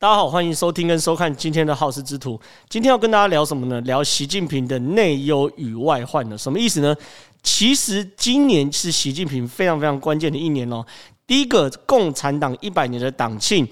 大家好，欢迎收听跟收看今天的好事之徒。今天要跟大家聊什么呢？聊习近平的内忧与外患呢？什么意思呢？其实今年是习近平非常非常关键的一年哦。第一个，共产党一百年的党庆。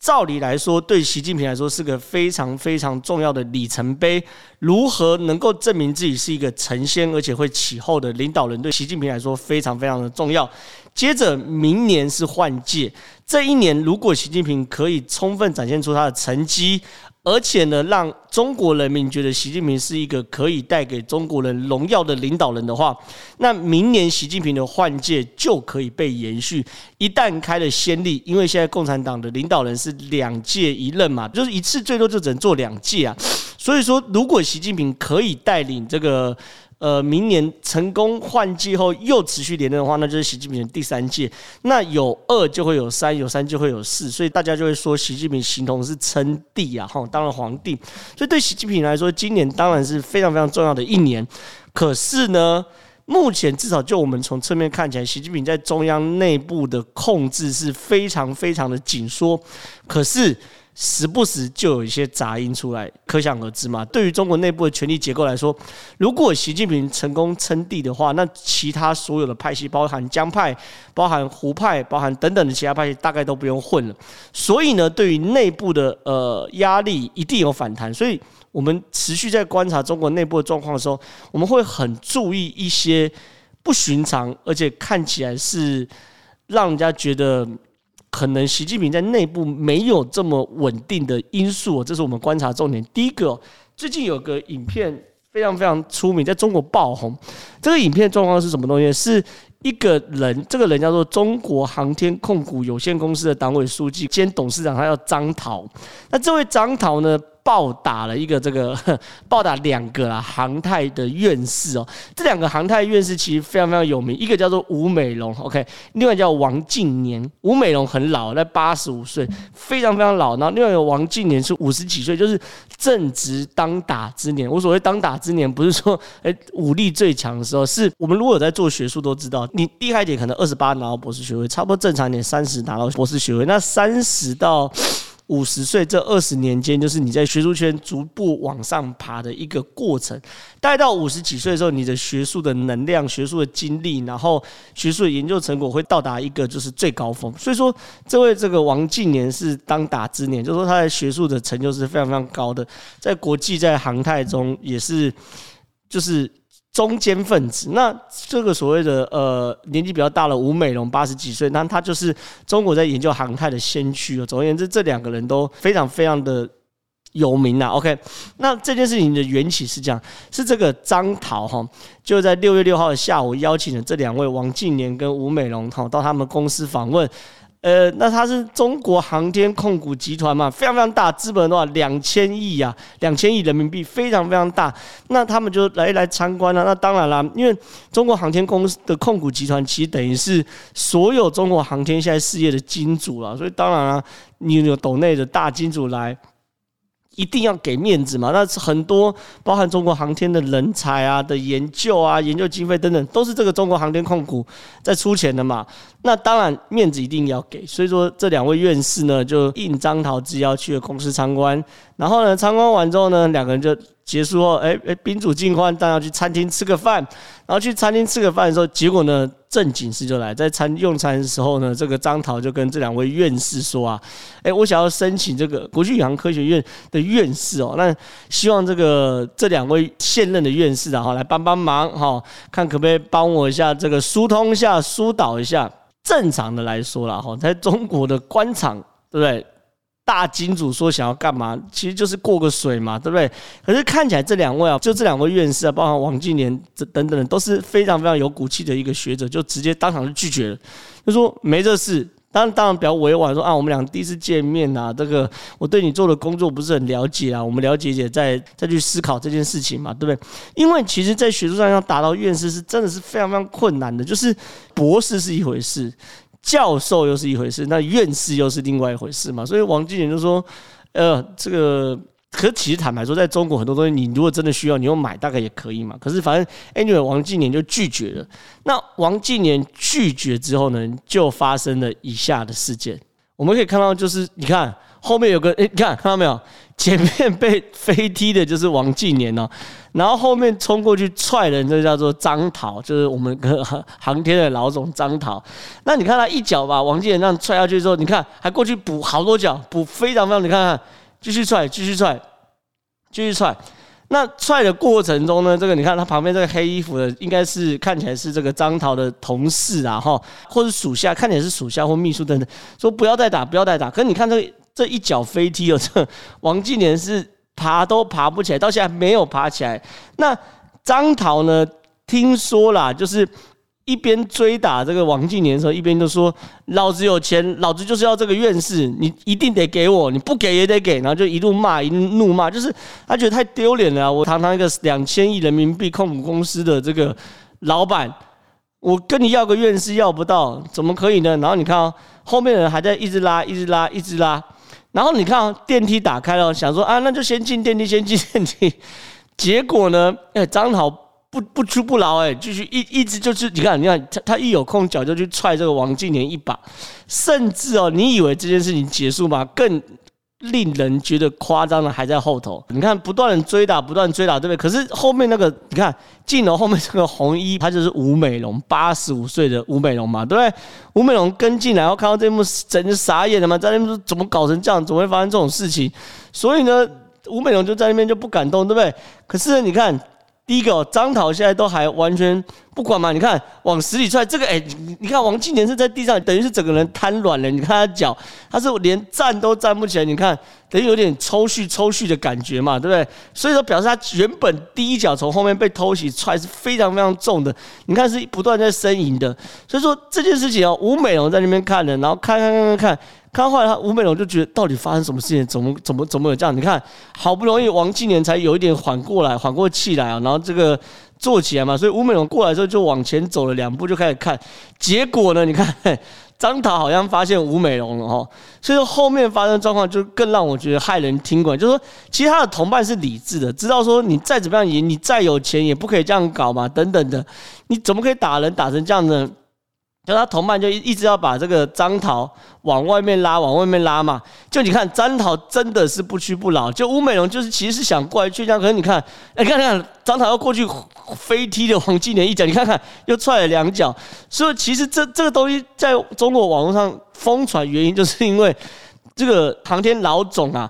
照理来说，对习近平来说是个非常非常重要的里程碑。如何能够证明自己是一个成仙而且会起后的领导人，对习近平来说非常非常的重要。接着，明年是换届，这一年如果习近平可以充分展现出他的成绩。而且呢，让中国人民觉得习近平是一个可以带给中国人荣耀的领导人的话，那明年习近平的换届就可以被延续。一旦开了先例，因为现在共产党的领导人是两届一任嘛，就是一次最多就只能做两届啊。所以说，如果习近平可以带领这个。呃，明年成功换届后又持续连任的话，那就是习近平第三届。那有二就会有三，有三就会有四，所以大家就会说习近平形同是称帝啊，哈，当了皇帝。所以对习近平来说，今年当然是非常非常重要的一年。可是呢，目前至少就我们从侧面看起来，习近平在中央内部的控制是非常非常的紧缩。可是。时不时就有一些杂音出来，可想而知嘛。对于中国内部的权力结构来说，如果习近平成功称帝的话，那其他所有的派系，包含江派、包含胡派、包含等等的其他派系，大概都不用混了。所以呢，对于内部的呃压力一定有反弹。所以我们持续在观察中国内部的状况的时候，我们会很注意一些不寻常，而且看起来是让人家觉得。可能习近平在内部没有这么稳定的因素，这是我们观察重点。第一个，最近有个影片非常非常出名，在中国爆红。这个影片状况是什么东西？是一个人，这个人叫做中国航天控股有限公司的党委书记兼董事长，他叫张涛。那这位张涛呢？暴打了一个这个，暴打两个啦，航太的院士哦。这两个航太院士其实非常非常有名，一个叫做吴美龙，OK，另外叫王进年。吴美龙很老，在八十五岁，非常非常老。然后另外一个王进年是五十几岁，就是正值当打之年。我所谓当打之年，不是说诶 武力最强的时候，是我们如果有在做学术都知道，你厉害点可能二十八拿到博士学位，差不多正常点三十拿到博士学位。那三十到五十岁这二十年间，就是你在学术圈逐步往上爬的一个过程。大概到五十几岁的时候，你的学术的能量、学术的经历，然后学术的研究成果会到达一个就是最高峰。所以说，这位这个王近年是当打之年，就是说他的学术的成就是非常非常高的，在国际在航太中也是就是。中坚分子，那这个所谓的呃年纪比较大的吴美龙八十几岁，那他就是中国在研究航太的先驱。总而言之，这两个人都非常非常的有名呐。OK，那这件事情的缘起是这样，是这个张涛哈，就在六月六号的下午邀请了这两位王进年跟吴美龙哈到他们公司访问。呃，那他是中国航天控股集团嘛，非常非常大，资本的话两千亿呀，两千亿人民币，非常非常大。那他们就来来参观了。那当然啦，因为中国航天公司的控股集团其实等于是所有中国航天现在事业的金主了，所以当然啦，你有斗内的大金主来。一定要给面子嘛？那是很多包含中国航天的人才啊、的研究啊、研究经费等等，都是这个中国航天控股在出钱的嘛。那当然面子一定要给。所以说这两位院士呢，就应张桃之邀去了公司参观。然后呢，参观完之后呢，两个人就。结束后，哎哎，宾主尽欢，大家去餐厅吃个饭。然后去餐厅吃个饭的时候，结果呢，正经事就来，在餐用餐的时候呢，这个张涛就跟这两位院士说啊，哎，我想要申请这个国际宇航科学院的院士哦，那希望这个这两位现任的院士啊，哈，来帮帮忙哈，看可不可以帮我一下，这个疏通一下、疏导一下。正常的来说了哈，在中国的官场，对不对？大金主说想要干嘛，其实就是过个水嘛，对不对？可是看起来这两位啊，就这两位院士啊，包括王进年这等等的，都是非常非常有骨气的一个学者，就直接当场就拒绝了，就说没这事。当然当然比较委婉说啊，我们俩第一次见面呐，这个我对你做的工作不是很了解啊，我们了解解再再去思考这件事情嘛，对不对？因为其实，在学术上要达到院士是真的是非常非常困难的，就是博士是一回事。教授又是一回事，那院士又是另外一回事嘛。所以王进年就说：“呃，这个，可其实坦白说，在中国很多东西，你如果真的需要，你用买大概也可以嘛。可是反正 anyway，王进年就拒绝了。那王进年拒绝之后呢，就发生了以下的事件。我们可以看到，就是你看后面有个哎，你看看到没有？前面被飞踢的就是王继年哦，然后后面冲过去踹人，就叫做张桃，就是我们航航天的老总张桃。那你看他一脚把王继年这样踹下去之后，你看还过去补好多脚，补非常非常，你看看，继续踹，继续踹，继续踹。那踹的过程中呢，这个你看他旁边这个黑衣服的，应该是看起来是这个张桃的同事啊，哈，或者属下，看起来是属下或秘书等等，说不要再打，不要再打。可是你看这个。这一脚飞踢哦，这王继年是爬都爬不起来，到现在没有爬起来。那张桃呢？听说啦，就是一边追打这个王继年的时候，一边就说：“老子有钱，老子就是要这个院士，你一定得给我，你不给也得给。”然后就一路骂，一路怒骂，就是他觉得太丢脸了。我堂堂一个两千亿人民币控股公司的这个老板，我跟你要个院士要不到，怎么可以呢？然后你看哦，后面的人还在一直拉，一直拉，一直拉。然后你看啊，电梯打开了，想说啊，那就先进电梯，先进电梯。结果呢，哎，张桃不不屈不挠，哎，继续一一直就是，你看，你看他他一有空脚就去踹这个王静年一把，甚至哦，你以为这件事情结束吗？更。令人觉得夸张的还在后头，你看不断的追打，不断追打，对不对？可是后面那个，你看镜头后面这个红衣，他就是吴美龙，八十五岁的吴美龙嘛，对不对？吴美龙跟进来，然后看到这一幕，整个傻眼了嘛，在那边说怎么搞成这样，怎么会发生这种事情？所以呢，吴美龙就在那边就不敢动，对不对？可是你看。第一个张桃现在都还完全不管嘛？你看往死里踹这个，哎，你看王继年是在地上，等于是整个人瘫软了。你看他脚，他是连站都站不起来。你看，等于有点抽搐、抽搐的感觉嘛，对不对？所以说表示他原本第一脚从后面被偷袭踹是非常非常重的。你看是不断在呻吟的。所以说这件事情哦，吴美龙在那边看了，然后看看看看看。看后来，他吴美龙就觉得到底发生什么事情？怎么怎么怎么有这样？你看，好不容易王继年才有一点缓过来，缓过气来啊，然后这个坐起来嘛。所以吴美龙过来之后就往前走了两步，就开始看。结果呢，你看 张桃好像发现吴美龙了哈。所以说后面发生状况就更让我觉得骇人听闻，就是说其实他的同伴是理智的，知道说你再怎么样赢，你再有钱也不可以这样搞嘛，等等的，你怎么可以打人打成这样呢？就他同伴就一直要把这个张桃往外面拉，往外面拉嘛。就你看张桃真的是不屈不挠。就吴美龙就是其实是想过来劝架，可是你看，哎，看看张桃要过去飞踢的王继年一脚，你看看又踹了两脚。所以其实这这个东西在中国网络上疯传，原因就是因为这个航天老总啊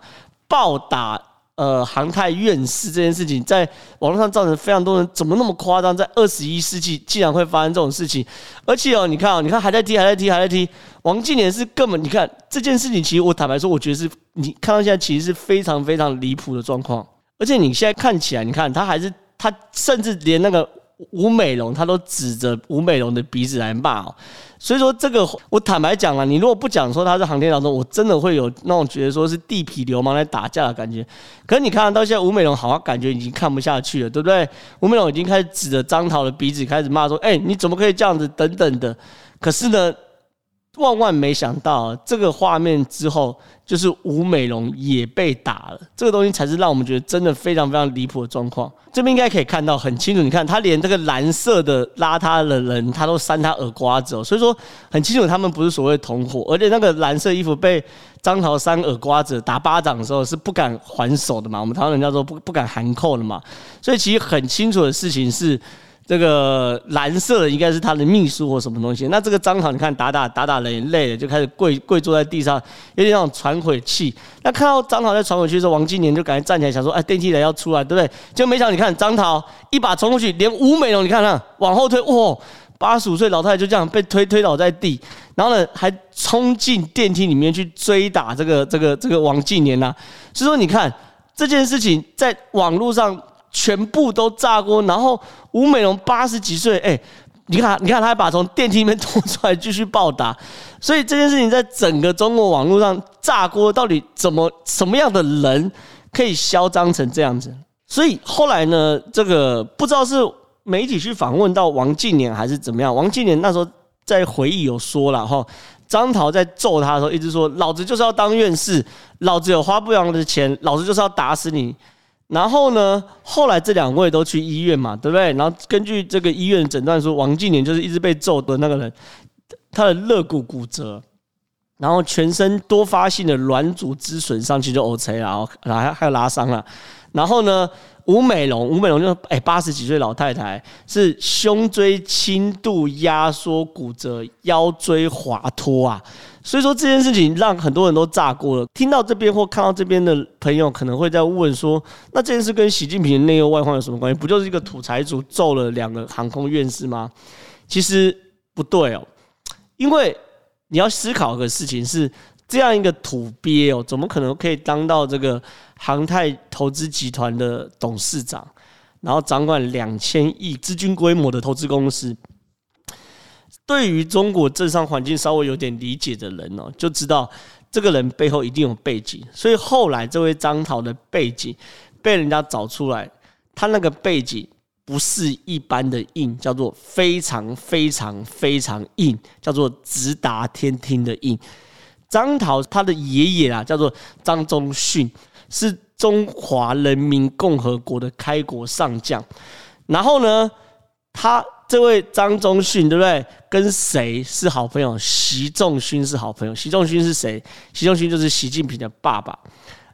暴打。呃，航太院士这件事情在网络上造成非常多人怎么那么夸张？在二十一世纪竟然会发生这种事情，而且哦，你看哦，你看还在踢，还在踢，还在踢。王继年是根本，你看这件事情，其实我坦白说，我觉得是你看到现在其实是非常非常离谱的状况。而且你现在看起来，你看他还是他，甚至连那个。吴美龙他都指着吴美龙的鼻子来骂哦，所以说这个我坦白讲了，你如果不讲说他是航天当中，我真的会有那种觉得说是地痞流氓来打架的感觉。可是你看到现在吴美龙好像感觉已经看不下去了，对不对？吴美龙已经开始指着张桃的鼻子开始骂说：“哎，你怎么可以这样子？”等等的。可是呢，万万没想到这个画面之后。就是吴美龙也被打了，这个东西才是让我们觉得真的非常非常离谱的状况。这边应该可以看到很清楚，你看他连这个蓝色的拉他的人，他都扇他耳刮子哦，所以说很清楚他们不是所谓同伙，而且那个蓝色衣服被张桃扇耳刮子打巴掌的时候是不敢还手的嘛，我们台湾人叫做不不敢含扣的嘛，所以其实很清楚的事情是。这个蓝色的应该是他的秘书或什么东西。那这个张桃，你看打打打打人累了，就开始跪跪坐在地上，有点那种喘口气。那看到张桃在喘会气的时候，王继年就赶紧站起来，想说：“哎，电梯人要出来，对不对？”就没想到，你看张桃一把冲过去，连吴美龙，你看看往后推，哇，八十五岁老太太就这样被推推倒在地，然后呢还冲进电梯里面去追打这个这个这个王继年呐。所以说，你看这件事情在网络上。全部都炸锅，然后吴美龙八十几岁，哎，你看，你看，他还把从电梯里面拖出来继续暴打，所以这件事情在整个中国网络上炸锅，到底怎么什么样的人可以嚣张成这样子？所以后来呢，这个不知道是媒体去访问到王继年还是怎么样，王继年那时候在回忆有说了哈，张桃在揍他的时候一直说，老子就是要当院士，老子有花不完的钱，老子就是要打死你。然后呢，后来这两位都去医院嘛，对不对？然后根据这个医院诊断说，王继年就是一直被揍的那个人，他的肋骨骨折。然后全身多发性的软组织损伤，其实就 OK 了，然后还还有拉伤了。然后呢，吴美龙，吴美龙就哎八十几岁老太太，是胸椎轻度压缩骨折，腰椎滑脱啊。所以说这件事情让很多人都炸锅了。听到这边或看到这边的朋友，可能会在问说：那这件事跟习近平内忧外患有什么关系？不就是一个土财主揍了两个航空院士吗？其实不对哦，因为你要思考个事情是，这样一个土鳖哦，怎么可能可以当到这个航太投资集团的董事长，然后掌管两千亿资金规模的投资公司？对于中国政商环境稍微有点理解的人哦，就知道这个人背后一定有背景。所以后来这位张涛的背景被人家找出来，他那个背景不是一般的硬，叫做非常非常非常硬，叫做直达天听的硬。张涛他的爷爷啊，叫做张宗逊，是中华人民共和国的开国上将。然后呢，他。这位张宗逊对不对？跟谁是好朋友？习仲勋是好朋友。习仲勋是谁？习仲勋就是习近平的爸爸。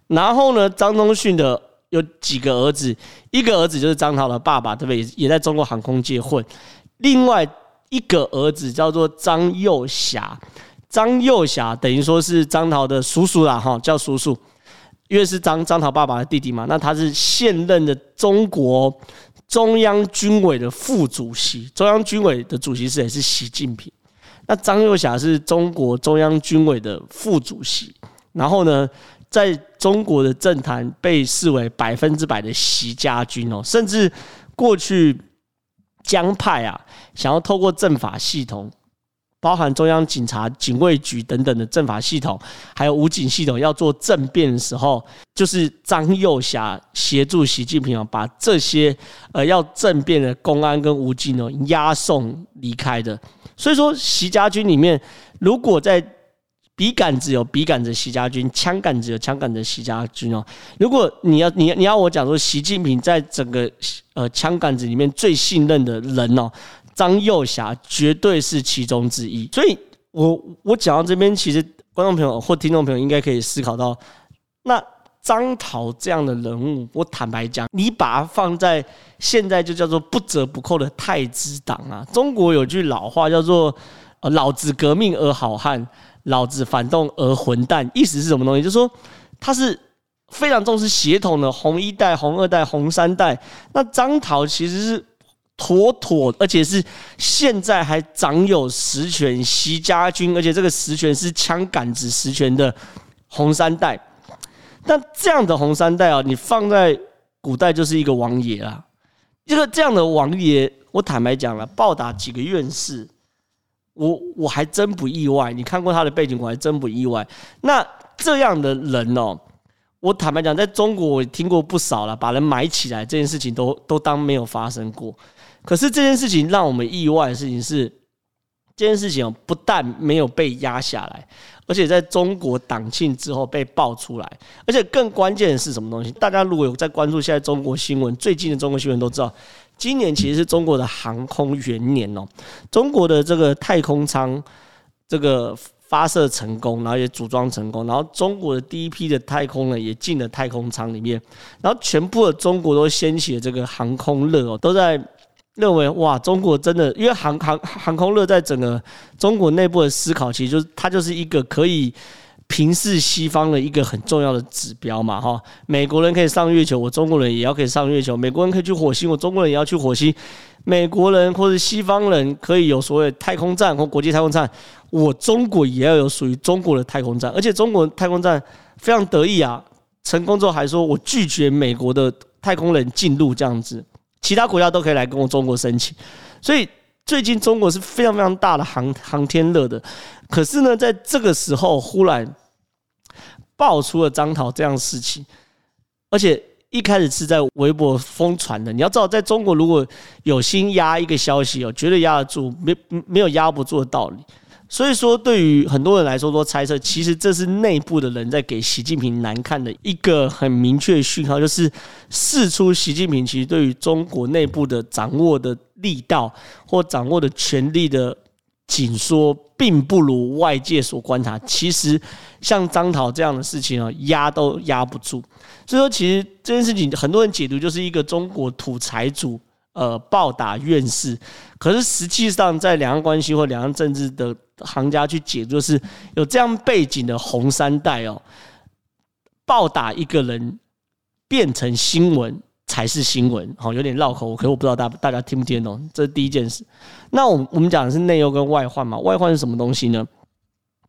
然后呢，张宗逊的有几个儿子？一个儿子就是张涛的爸爸，对不对？也在中国航空界混。另外一个儿子叫做张幼霞，张幼霞等于说是张涛的叔叔啦，哈，叫叔叔，因为是张张桃爸爸的弟弟嘛。那他是现任的中国。中央军委的副主席，中央军委的主席是谁？是习近平。那张又侠是中国中央军委的副主席，然后呢，在中国的政坛被视为百分之百的习家军哦，甚至过去江派啊，想要透过政法系统。包含中央警察、警卫局等等的政法系统，还有武警系统要做政变的时候，就是张又侠协助习近平啊，把这些呃要政变的公安跟武警呢押送离开的。所以说，习家军里面，如果在笔杆子有笔杆子习家军，枪杆子有枪杆子习家军哦。如果你要你你要我讲说，习近平在整个呃枪杆子里面最信任的人哦。张幼霞绝对是其中之一，所以我我讲到这边，其实观众朋友或听众朋友应该可以思考到，那张桃这样的人物，我坦白讲，你把他放在现在就叫做不折不扣的太子党啊。中国有句老话叫做“呃，老子革命而好汉，老子反动而混蛋”，意思是什么东西？就是说他是非常重视协同的红一代、红二代、红三代。那张桃其实是。妥妥，而且是现在还掌有实权，习家军，而且这个实权是枪杆子实权的红三代。但这样的红三代啊，你放在古代就是一个王爷啦。这个这样的王爷，我坦白讲了，暴打几个院士，我我还真不意外。你看过他的背景，我还真不意外。那这样的人哦，我坦白讲，在中国我听过不少了，把人埋起来这件事情都都当没有发生过。可是这件事情让我们意外的事情是，这件事情不但没有被压下来，而且在中国党庆之后被爆出来，而且更关键的是什么东西？大家如果有在关注现在中国新闻，最近的中国新闻都知道，今年其实是中国的航空元年哦，中国的这个太空舱这个发射成功，然后也组装成功，然后中国的第一批的太空人也进了太空舱里面，然后全部的中国都掀起了这个航空热哦，都在。认为哇，中国真的，因为航航航空热在整个中国内部的思考，其实就是它就是一个可以平视西方的一个很重要的指标嘛，哈。美国人可以上月球，我中国人也要可以上月球；美国人可以去火星，我中国人也要去火星。美国人或者西方人可以有所谓太空站或国际太空站，我中国也要有属于中国的太空站。而且中国太空站非常得意啊，成功之后还说我拒绝美国的太空人进入这样子。其他国家都可以来跟我中国申请，所以最近中国是非常非常大的航航天热的。可是呢，在这个时候忽然爆出了张桃这样的事情，而且一开始是在微博疯传的。你要知道，在中国如果有心压一个消息哦，绝对压得住，没没有压不住的道理。所以说，对于很多人来说，都猜测，其实这是内部的人在给习近平难看的一个很明确的讯号，就是释出习近平其实对于中国内部的掌握的力道或掌握的权力的紧缩，并不如外界所观察。其实像张桃这样的事情啊，压都压不住。所以说，其实这件事情很多人解读就是一个中国土财主呃暴打院士，可是实际上在两岸关系或两岸政治的行家去解，就是有这样背景的红三代哦，暴打一个人变成新闻。才是新闻，好，有点绕口，可是我不知道大大家听不听懂，这是第一件事。那我们我们讲的是内忧跟外患嘛，外患是什么东西呢？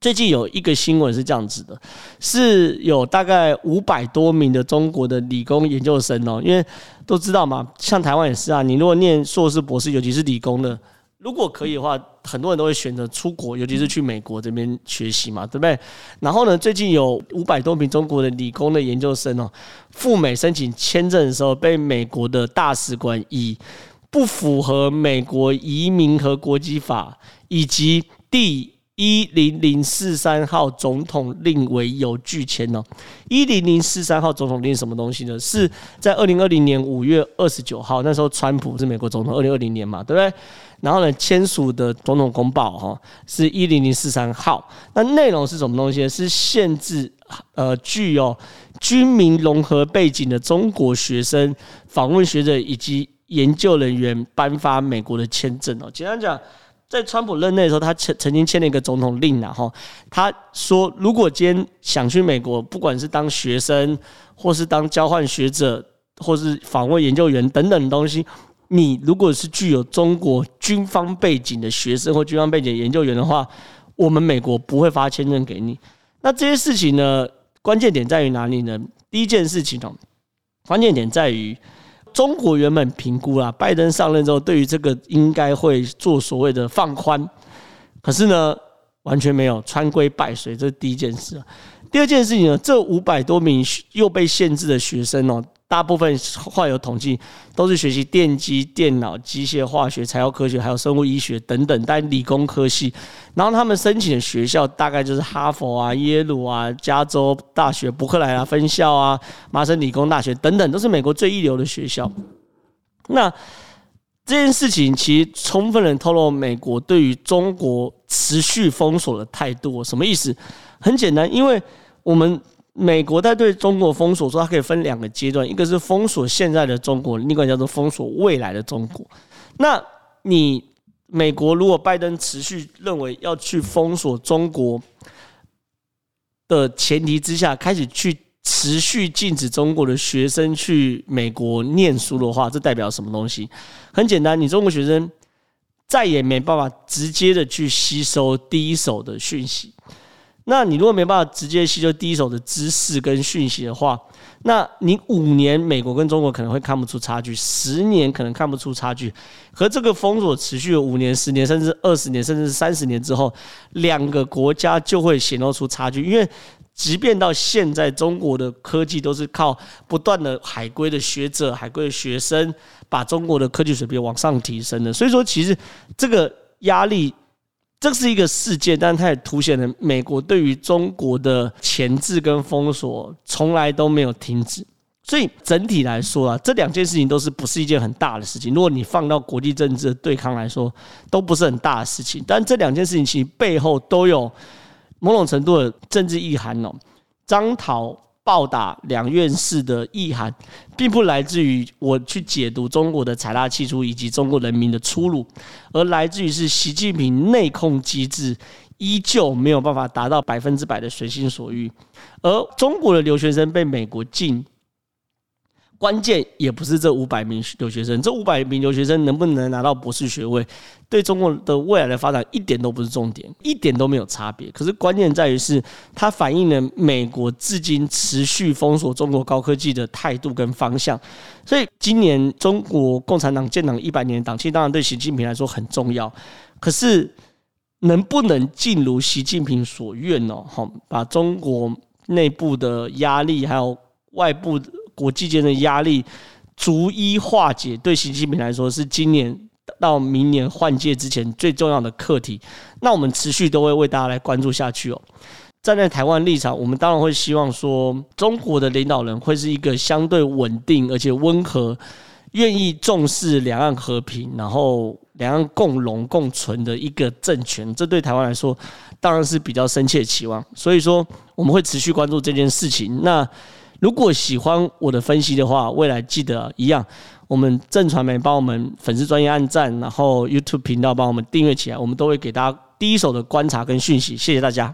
最近有一个新闻是这样子的，是有大概五百多名的中国的理工研究生哦，因为都知道嘛，像台湾也是啊，你如果念硕士、博士，尤其是理工的。如果可以的话，很多人都会选择出国，尤其是去美国这边学习嘛，对不对？然后呢，最近有五百多名中国的理工的研究生哦，赴美申请签证的时候，被美国的大使馆以不符合美国移民和国籍法以及第一零零四三号总统令为由拒签哦。一零零四三号总统令什么东西呢？是在二零二零年五月二十九号，那时候川普是美国总统，二零二零年嘛，对不对？然后呢，签署的总统公报哈是一零零四三号。那内容是什么东西？是限制呃具有军民融合背景的中国学生访问学者以及研究人员颁发美国的签证哦。简单讲，在川普任内的时候，他曾曾经签了一个总统令然后他说，如果今天想去美国，不管是当学生，或是当交换学者，或是访问研究员等等的东西。你如果是具有中国军方背景的学生或军方背景研究员的话，我们美国不会发签证给你。那这些事情呢，关键点在于哪里呢？第一件事情哦，关键点在于中国原本评估啦，拜登上任之后，对于这个应该会做所谓的放宽，可是呢，完全没有，穿规败随，这是第一件事。第二件事情呢，这五百多名又被限制的学生哦。大部分后来有统计，都是学习电机、电脑、机械、化学、材料科学，还有生物医学等等，但理工科系。然后他们申请的学校大概就是哈佛啊、耶鲁啊、加州大学、伯克莱啊分校啊、麻省理工大学等等，都是美国最一流的学校。那这件事情其实充分的透露美国对于中国持续封锁的态度。什么意思？很简单，因为我们。美国在对中国封锁，说它可以分两个阶段，一个是封锁现在的中国，另一个叫做封锁未来的中国。那你美国如果拜登持续认为要去封锁中国的前提之下，开始去持续禁止中国的学生去美国念书的话，这代表什么东西？很简单，你中国学生再也没办法直接的去吸收第一手的讯息。那你如果没办法直接吸收第一手的知识跟讯息的话，那你五年美国跟中国可能会看不出差距，十年可能看不出差距，和这个封锁持续了五年、十年，甚至二十年，甚至三十年之后，两个国家就会显露出差距。因为即便到现在，中国的科技都是靠不断的海归的学者、海归的学生，把中国的科技水平往上提升的。所以说，其实这个压力。这是一个事件，但它也凸显了美国对于中国的钳制跟封锁从来都没有停止。所以整体来说啊，这两件事情都是不是一件很大的事情。如果你放到国际政治对抗来说，都不是很大的事情。但这两件事情其实背后都有某种程度的政治意涵哦。张桃。暴打两院士的意涵，并不来自于我去解读中国的财大气粗以及中国人民的出路，而来自于是习近平内控机制依旧没有办法达到百分之百的随心所欲，而中国的留学生被美国禁。关键也不是这五百名留学生，这五百名留学生能不能拿到博士学位，对中国的未来的发展一点都不是重点，一点都没有差别。可是关键在于是，它反映了美国至今持续封锁中国高科技的态度跟方向。所以今年中国共产党建党一百年党庆，当然对习近平来说很重要。可是能不能尽如习近平所愿呢？好，把中国内部的压力还有外部。国际间的压力逐一化解，对习近平来说是今年到明年换届之前最重要的课题。那我们持续都会为大家来关注下去哦。站在台湾立场，我们当然会希望说，中国的领导人会是一个相对稳定而且温和，愿意重视两岸和平，然后两岸共荣共存的一个政权，这对台湾来说当然是比较深切的期望。所以说，我们会持续关注这件事情。那如果喜欢我的分析的话，未来记得一样，我们正传媒帮我们粉丝专业按赞，然后 YouTube 频道帮我们订阅起来，我们都会给大家第一手的观察跟讯息。谢谢大家。